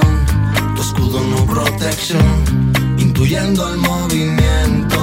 Tu escudo no protección, intuyendo el movimiento.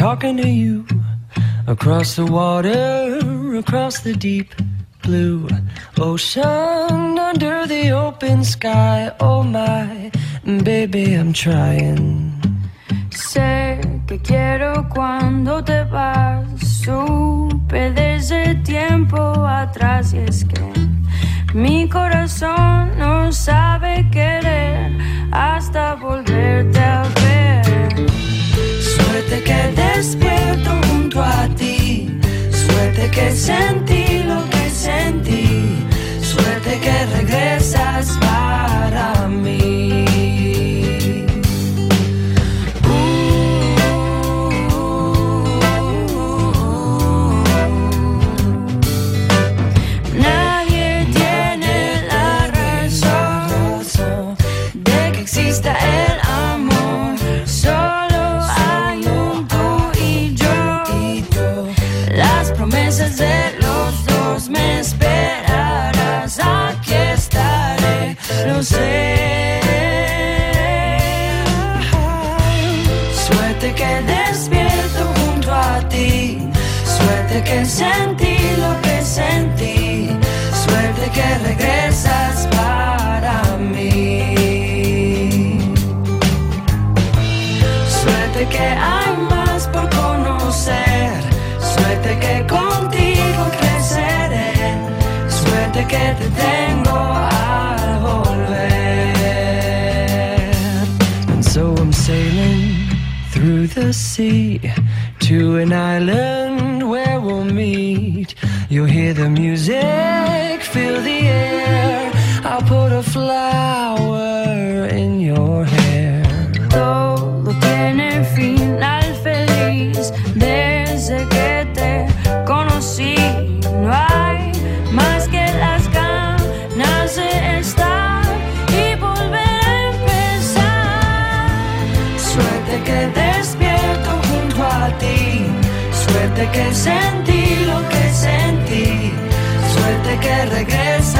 Talking to you across the water, across the deep blue ocean, under the open sky. Oh my, baby, I'm trying. Sé que quiero cuando te vas, supe desde tiempo atrás y es que mi corazón no sabe querer hasta volverte a ver. Que despierto junto a ti. Suerte que sentí lo que sentí. Suerte que regresas para mí. Que sentí lo que sentí. Suerte que regresas para mí. Suerte que hay más por conocer. Suerte que contigo creceré. Suerte que te tengo the sea to an island. You'll hear the music, feel the air. I'll put a flower in your hair. Todo tiene final feliz desde que te conocí. No hay más que las ganas de estar y volver a empezar. Suerte que Suerte que sentí lo que sentí. Que regresas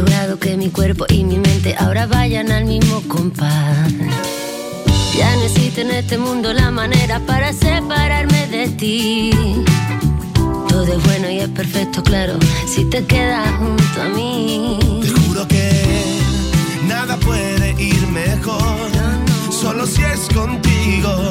Logrado que mi cuerpo y mi mente ahora vayan al mismo compás. Ya no existe en este mundo la manera para separarme de ti. Todo es bueno y es perfecto, claro, si te quedas junto a mí. Te juro que nada puede ir mejor, solo si es contigo,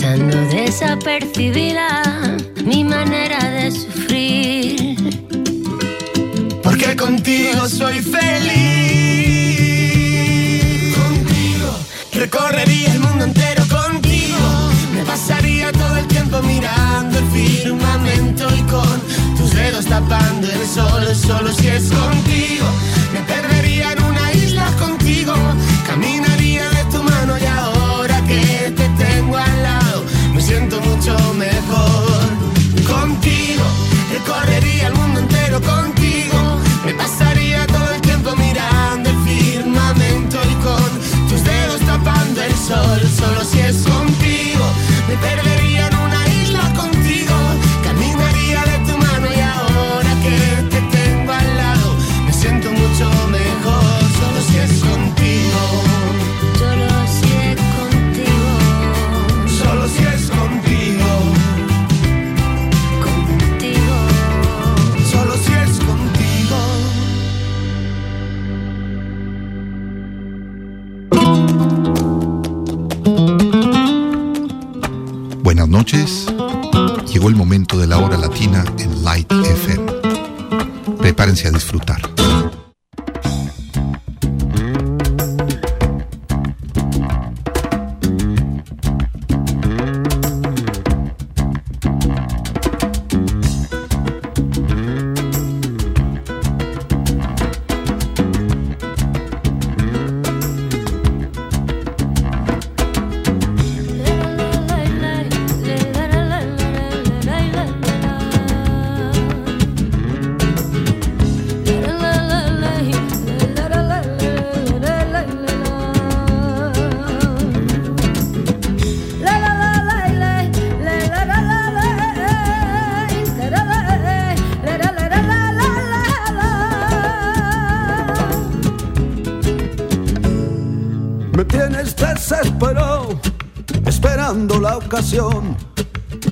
Pasando desapercibida mi manera de sufrir. Porque contigo soy feliz. Contigo recorrería el mundo entero contigo. Me pasaría todo el tiempo mirando el firmamento y con tus dedos tapando el sol. Solo si es contigo. Siento mucho mejor.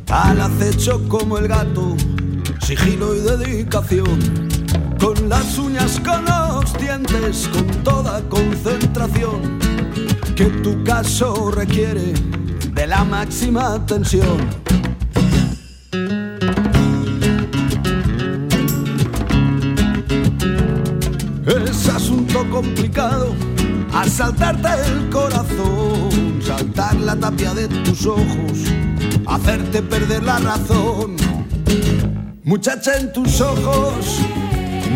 Al acecho como el gato, sigilo y dedicación, con las uñas, con los dientes, con toda concentración, que tu caso requiere de la máxima atención. Es asunto complicado asaltarte el corazón, la tapia de tus ojos, hacerte perder la razón. Muchacha en tus ojos,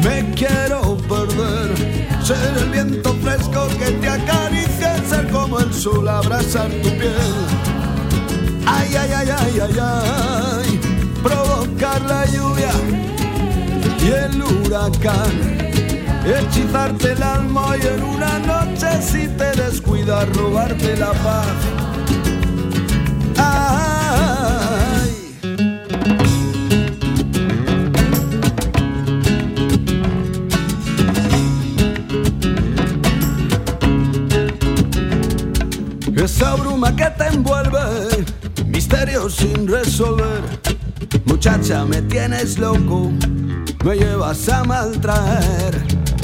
me quiero perder, ser el viento fresco que te acaricia, ser como el sol abrazar tu piel. Ay, ay, ay, ay, ay, ay, provocar la lluvia y el huracán. Hechizarte el alma y en una noche si te descuidas robarte la paz. Esa bruma que te envuelve, misterio sin resolver. Muchacha, me tienes loco, me llevas a maltraer.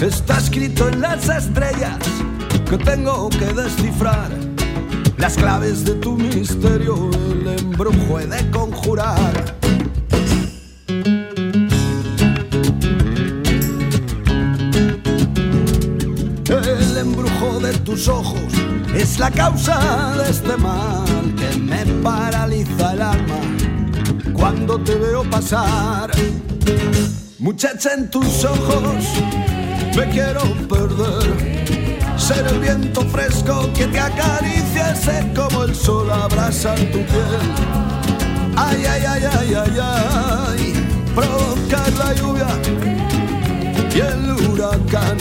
Está escrito en las estrellas que tengo que descifrar. Las claves de tu misterio, el embrujo he de conjurar. El embrujo de tus ojos es la causa de este mal que me paraliza el alma cuando te veo pasar. Muchacha en tus ojos me quiero perder. Ser el viento fresco que te acaricia, ser como el sol abrasa tu piel. Ay, ay, ay, ay, ay, ay, provocar la lluvia y el huracán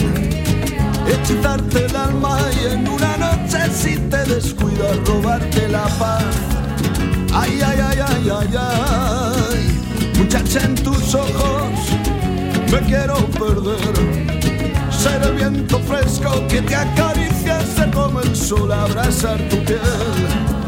hechizarte el alma y en una noche si te descuidas robarte la paz. Ay, ay, ay, ay, ay, ay, muchacha en tus ojos me quiero perder. Ser el viento fresco que te acaricia, ser como el sol abrazar tu piel.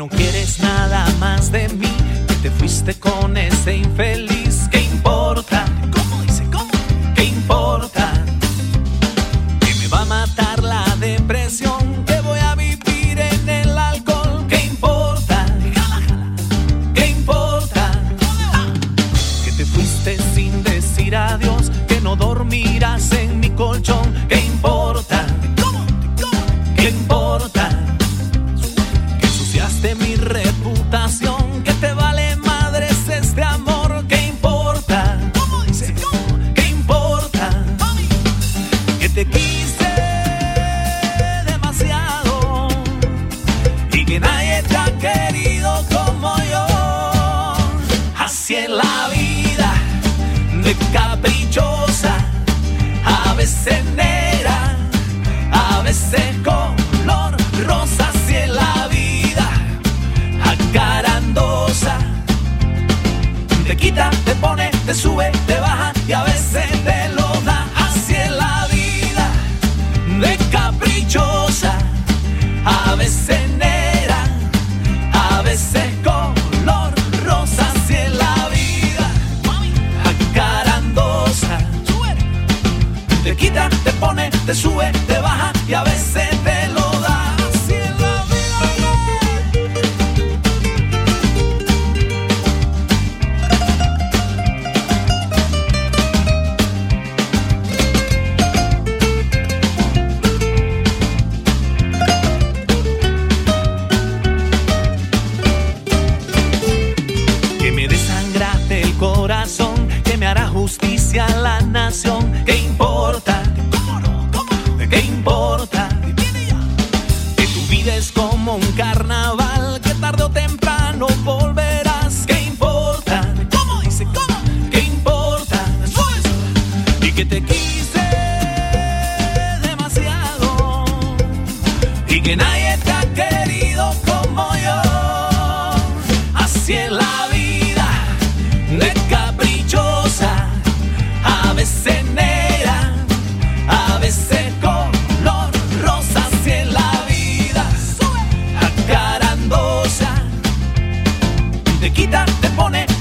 No quieres nada más de mí, que te fuiste con ese infeliz. passion sube,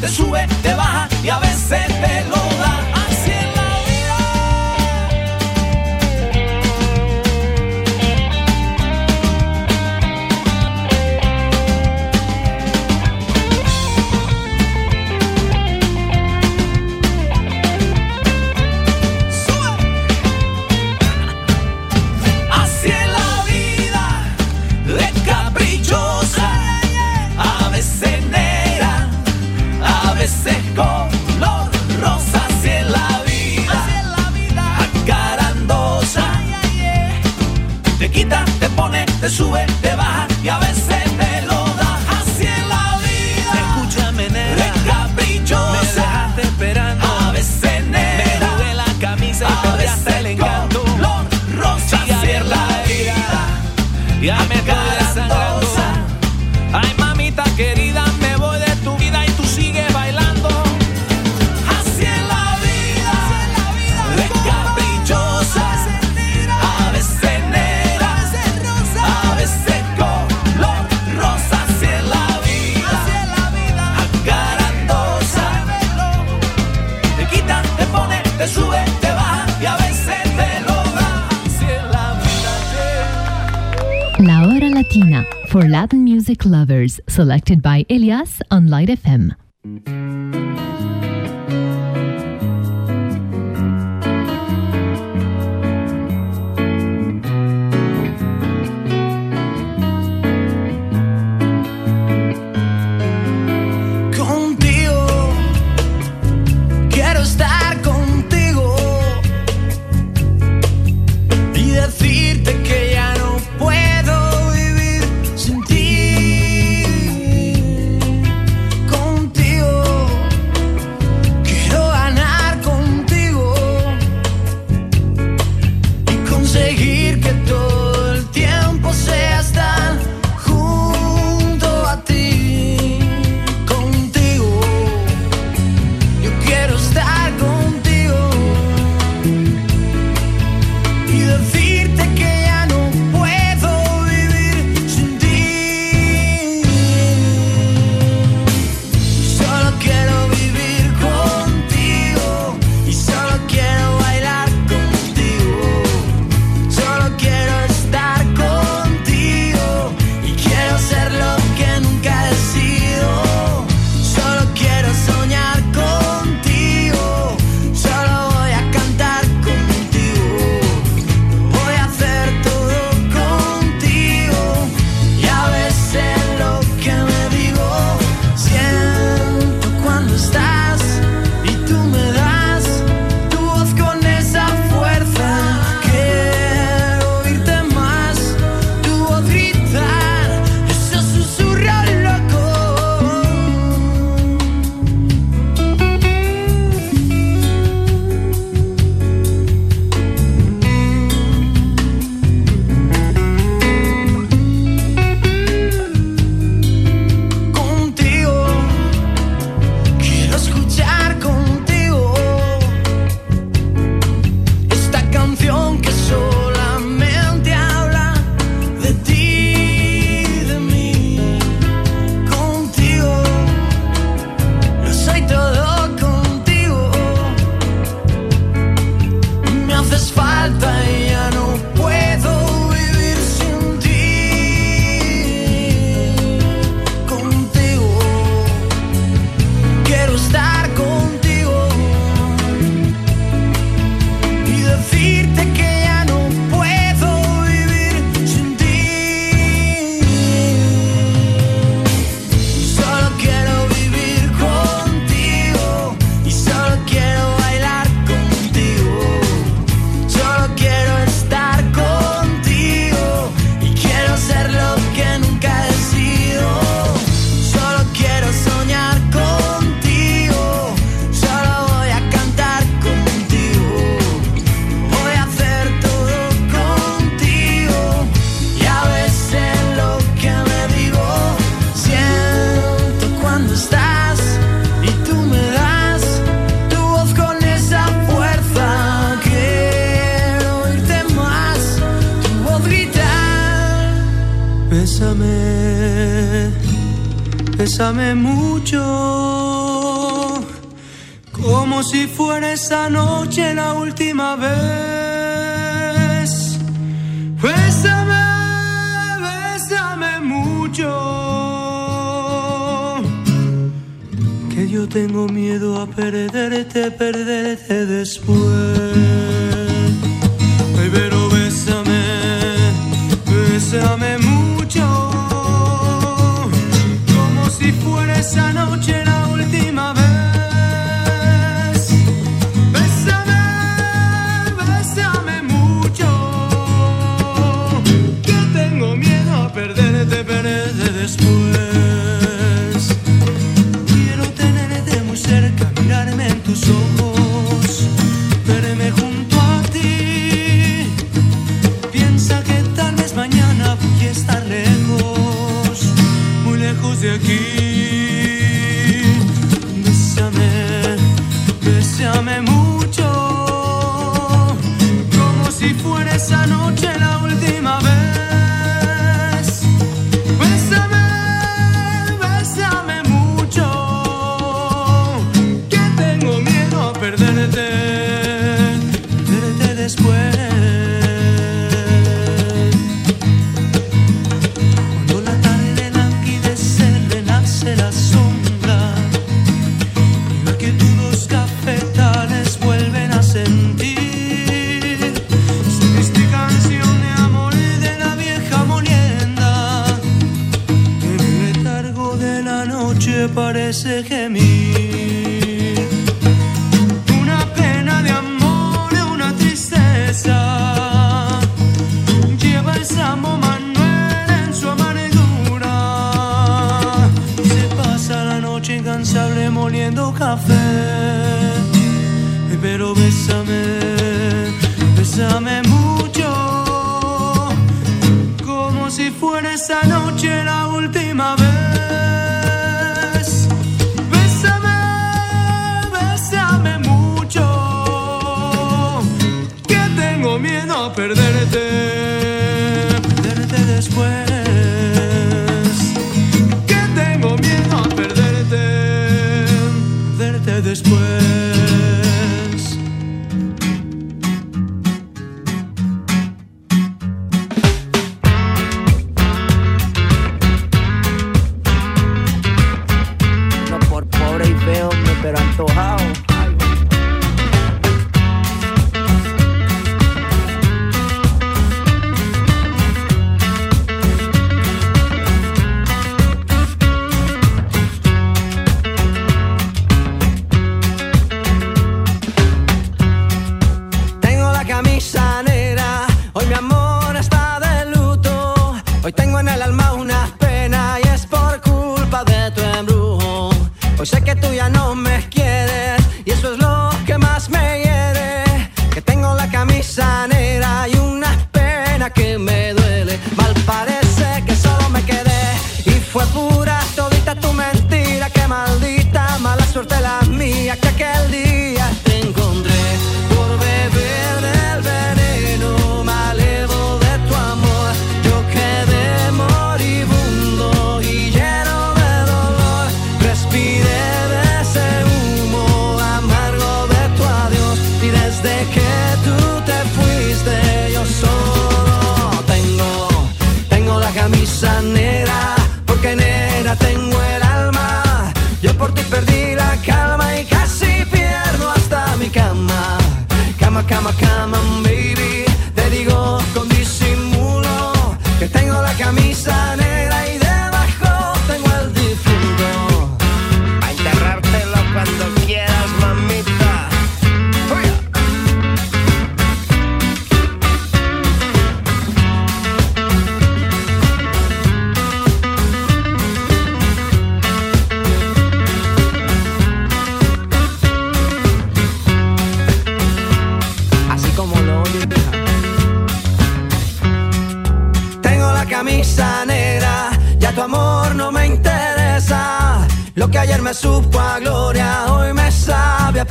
sube, selected by Elias on Light FM.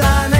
sana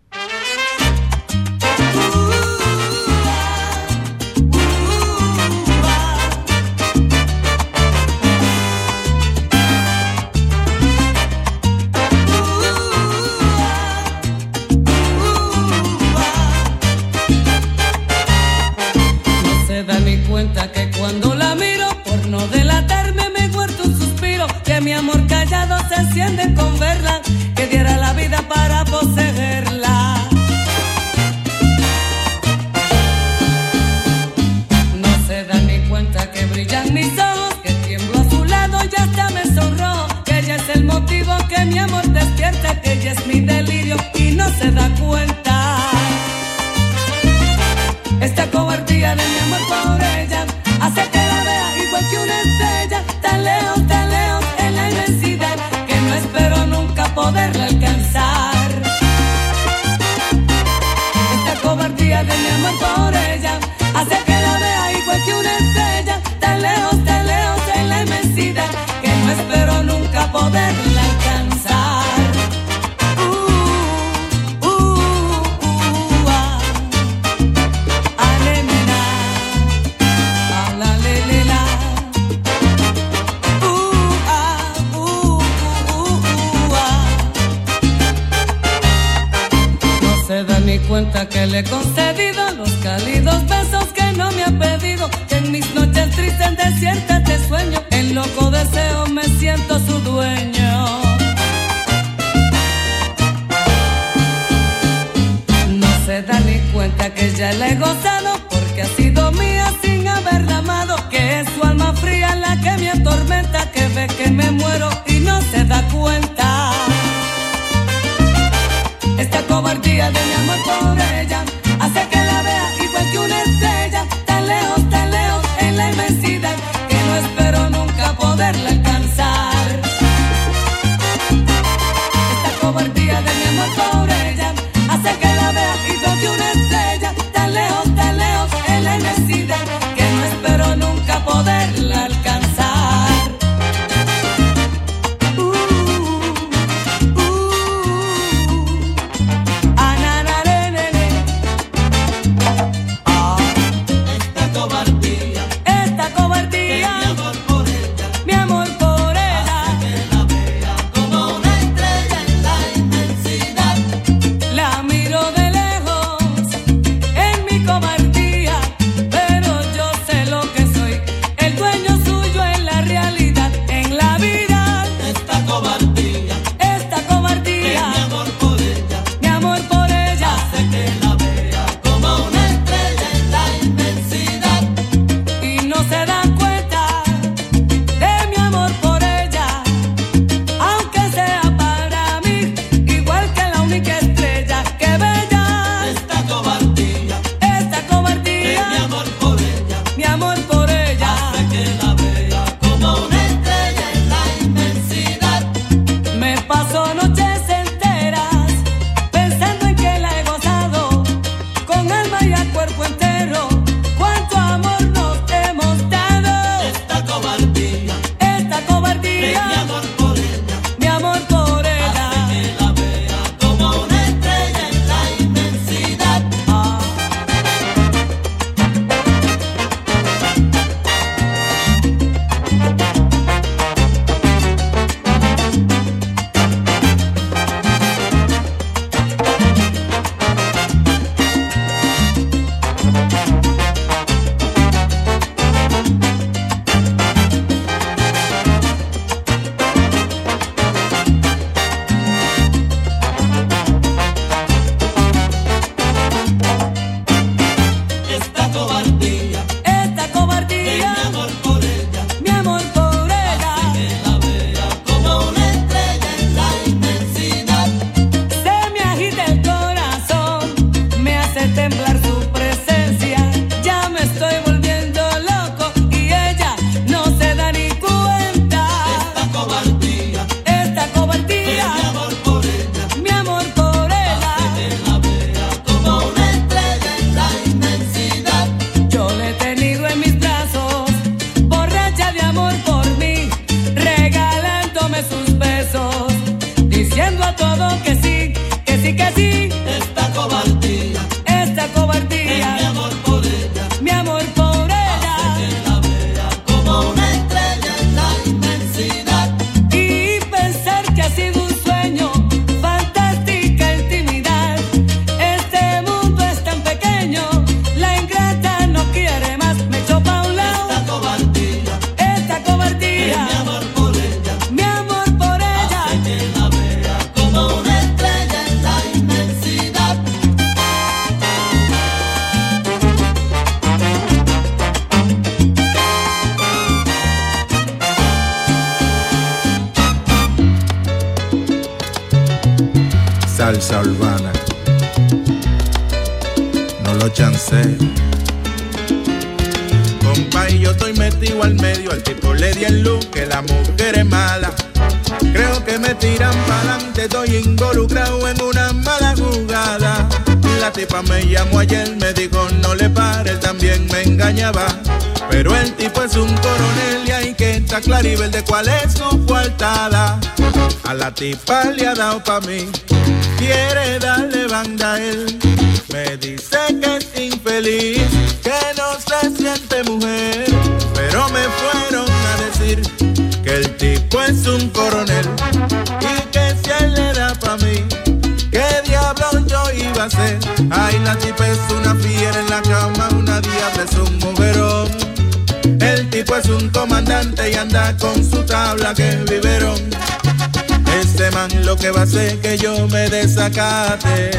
amor callado se enciende con verla, que diera la vida para poseerla. No se da ni cuenta que brillan mis ojos, que tiemblo a su lado y hasta me sonrojo, que ella es el motivo que mi amor despierta, que ella es mi delirio y no se da cuenta. Tipa le ha dado pa' mí, quiere darle banda a él. Me dice que es infeliz, que no se siente mujer. Pero me fueron a decir que el tipo es un coronel y que si él le da pa' mí, ¿qué diablo yo iba a hacer? Ay, la tipa es una fiera en la cama, una diabla es un mujerón. El tipo es un comandante y anda con su tabla que viveron. Ese lo que va a hacer que yo me desacate.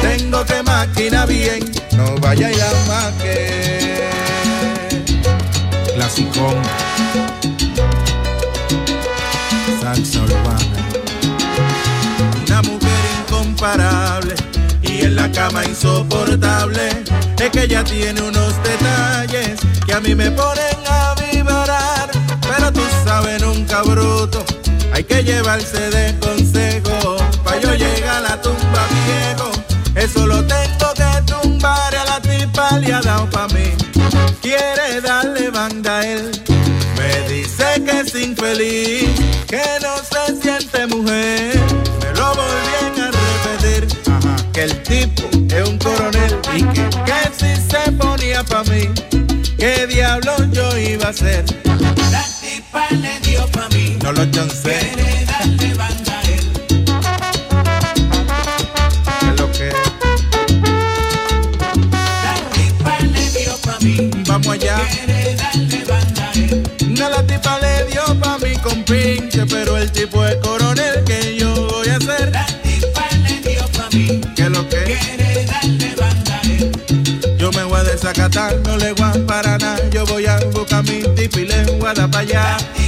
Tengo que máquina bien, no vaya y la maque. Clasicón. Salsa urbana. Una mujer incomparable y en la cama insoportable. Es que ella tiene unos detalles que a mí me ponen a vibrar. Pero tú sabes, nunca bruto. Hay que llevarse de consejo. Pa' yo llegar a la tumba viejo. Eso lo tengo que tumbar. A la tipa le ha dado pa' mí. Quiere darle banda a él. Me dice que es infeliz. Que no se siente mujer. Me lo volvían a repetir. Que el tipo es un coronel. Y que, que si se ponía pa' mí. ¿Qué diablo yo iba a hacer? Tipa le dio pa' mí. No lo chancé. Y le voy a dar pa' allá.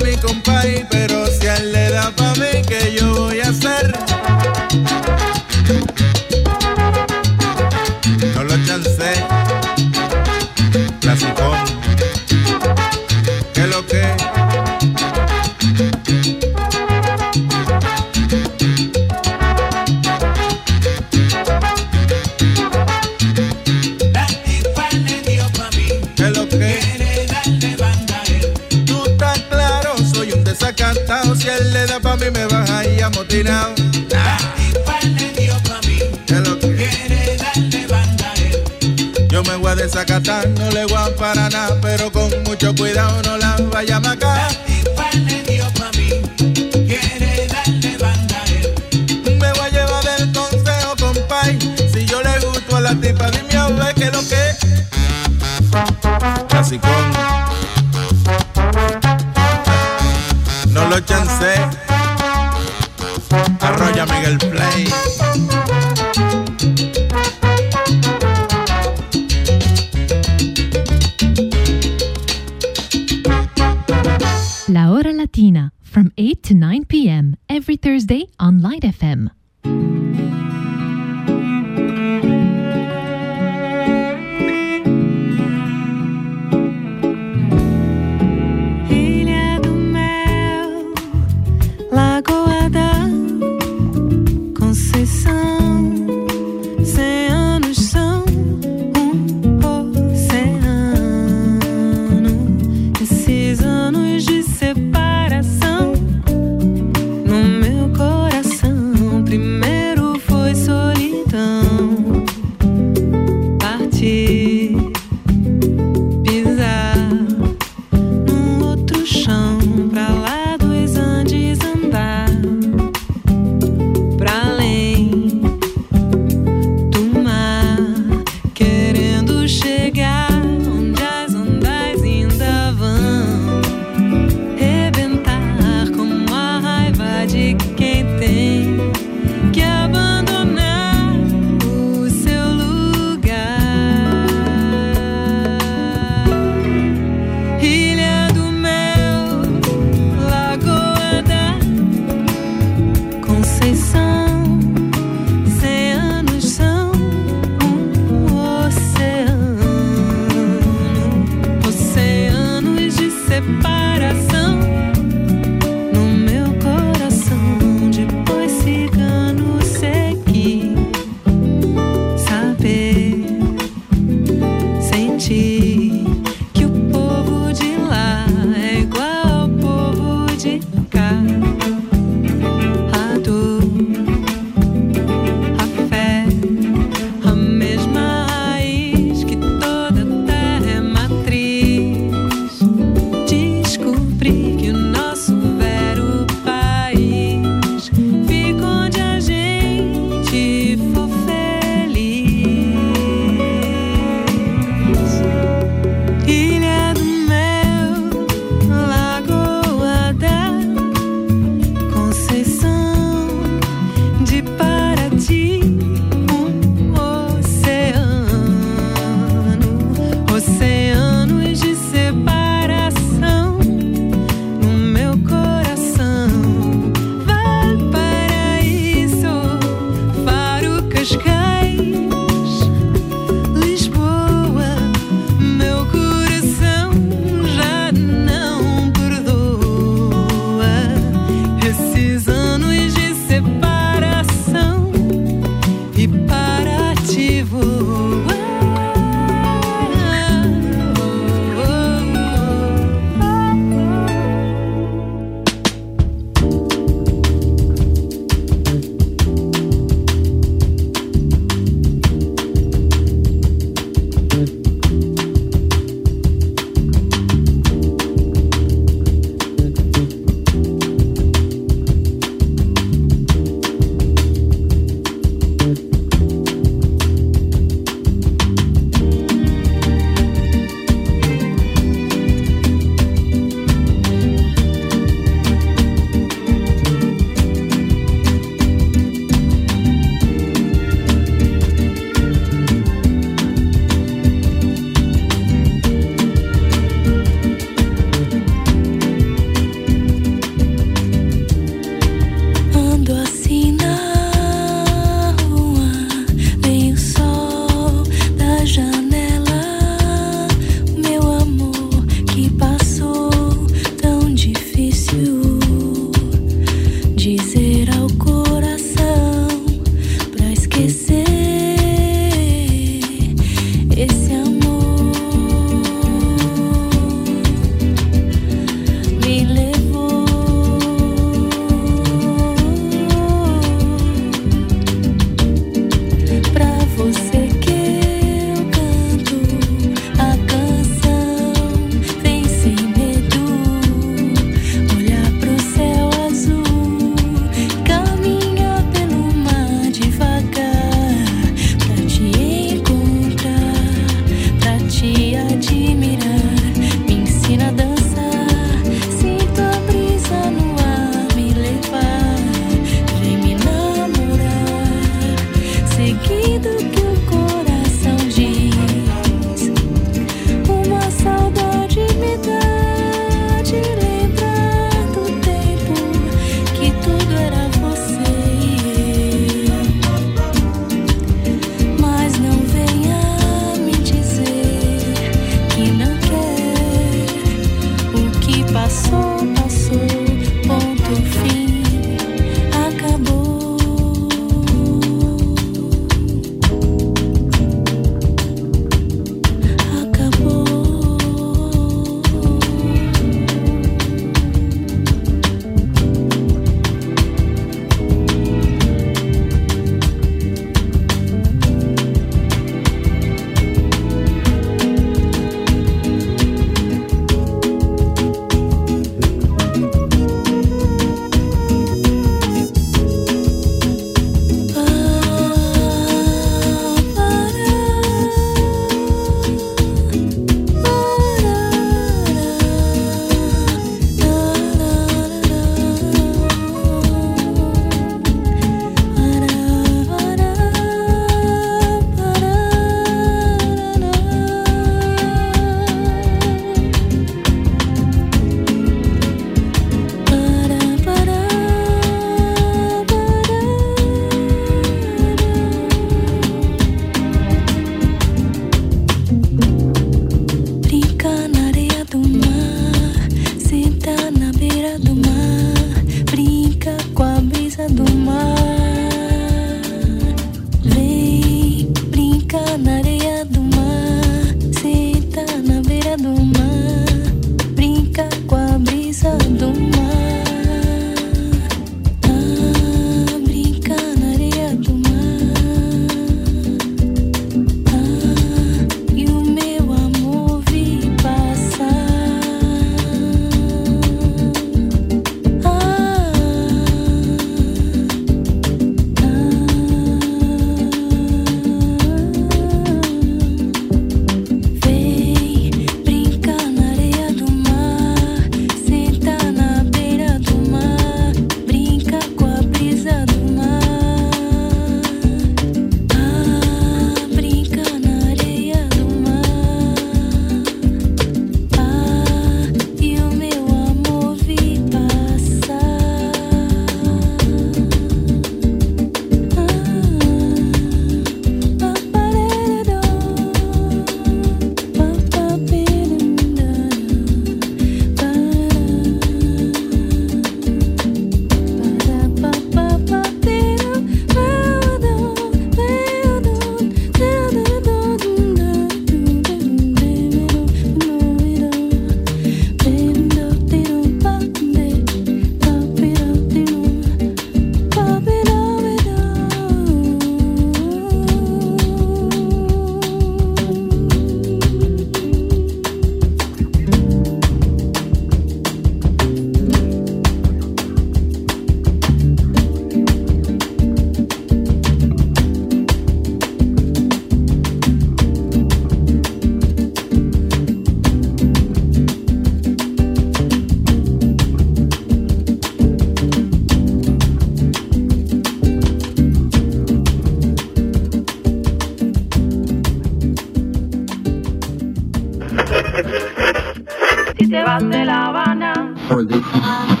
for this.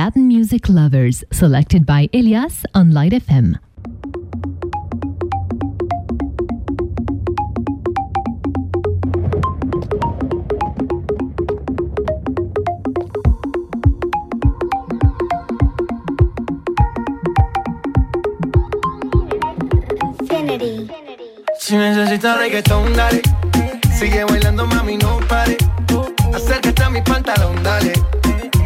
Latin music lovers, selected by Elias on Light FM. Si necesitas reggaetón, dale. Sigue bailando, mami, no pare. Acércate a mi pantalón, dale.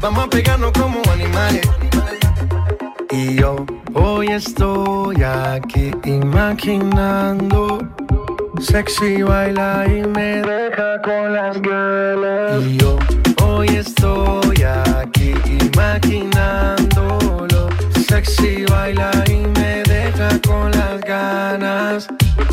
Vamos a pegarnos como animales. Y yo hoy estoy aquí imaginando. Sexy baila y me deja con las ganas. Y yo hoy estoy aquí imaginándolo. Sexy baila y me deja con las ganas.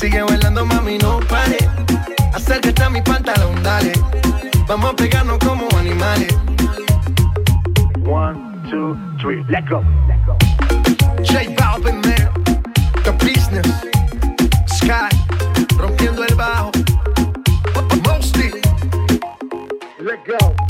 Sigue bailando, mami, no pare. Acércate a mi pantalón, dale. Vamos a pegarnos como animales. One, two, three, let go. J Balvin, man. The business. Sky. Rompiendo el bajo. Mosty. Let go.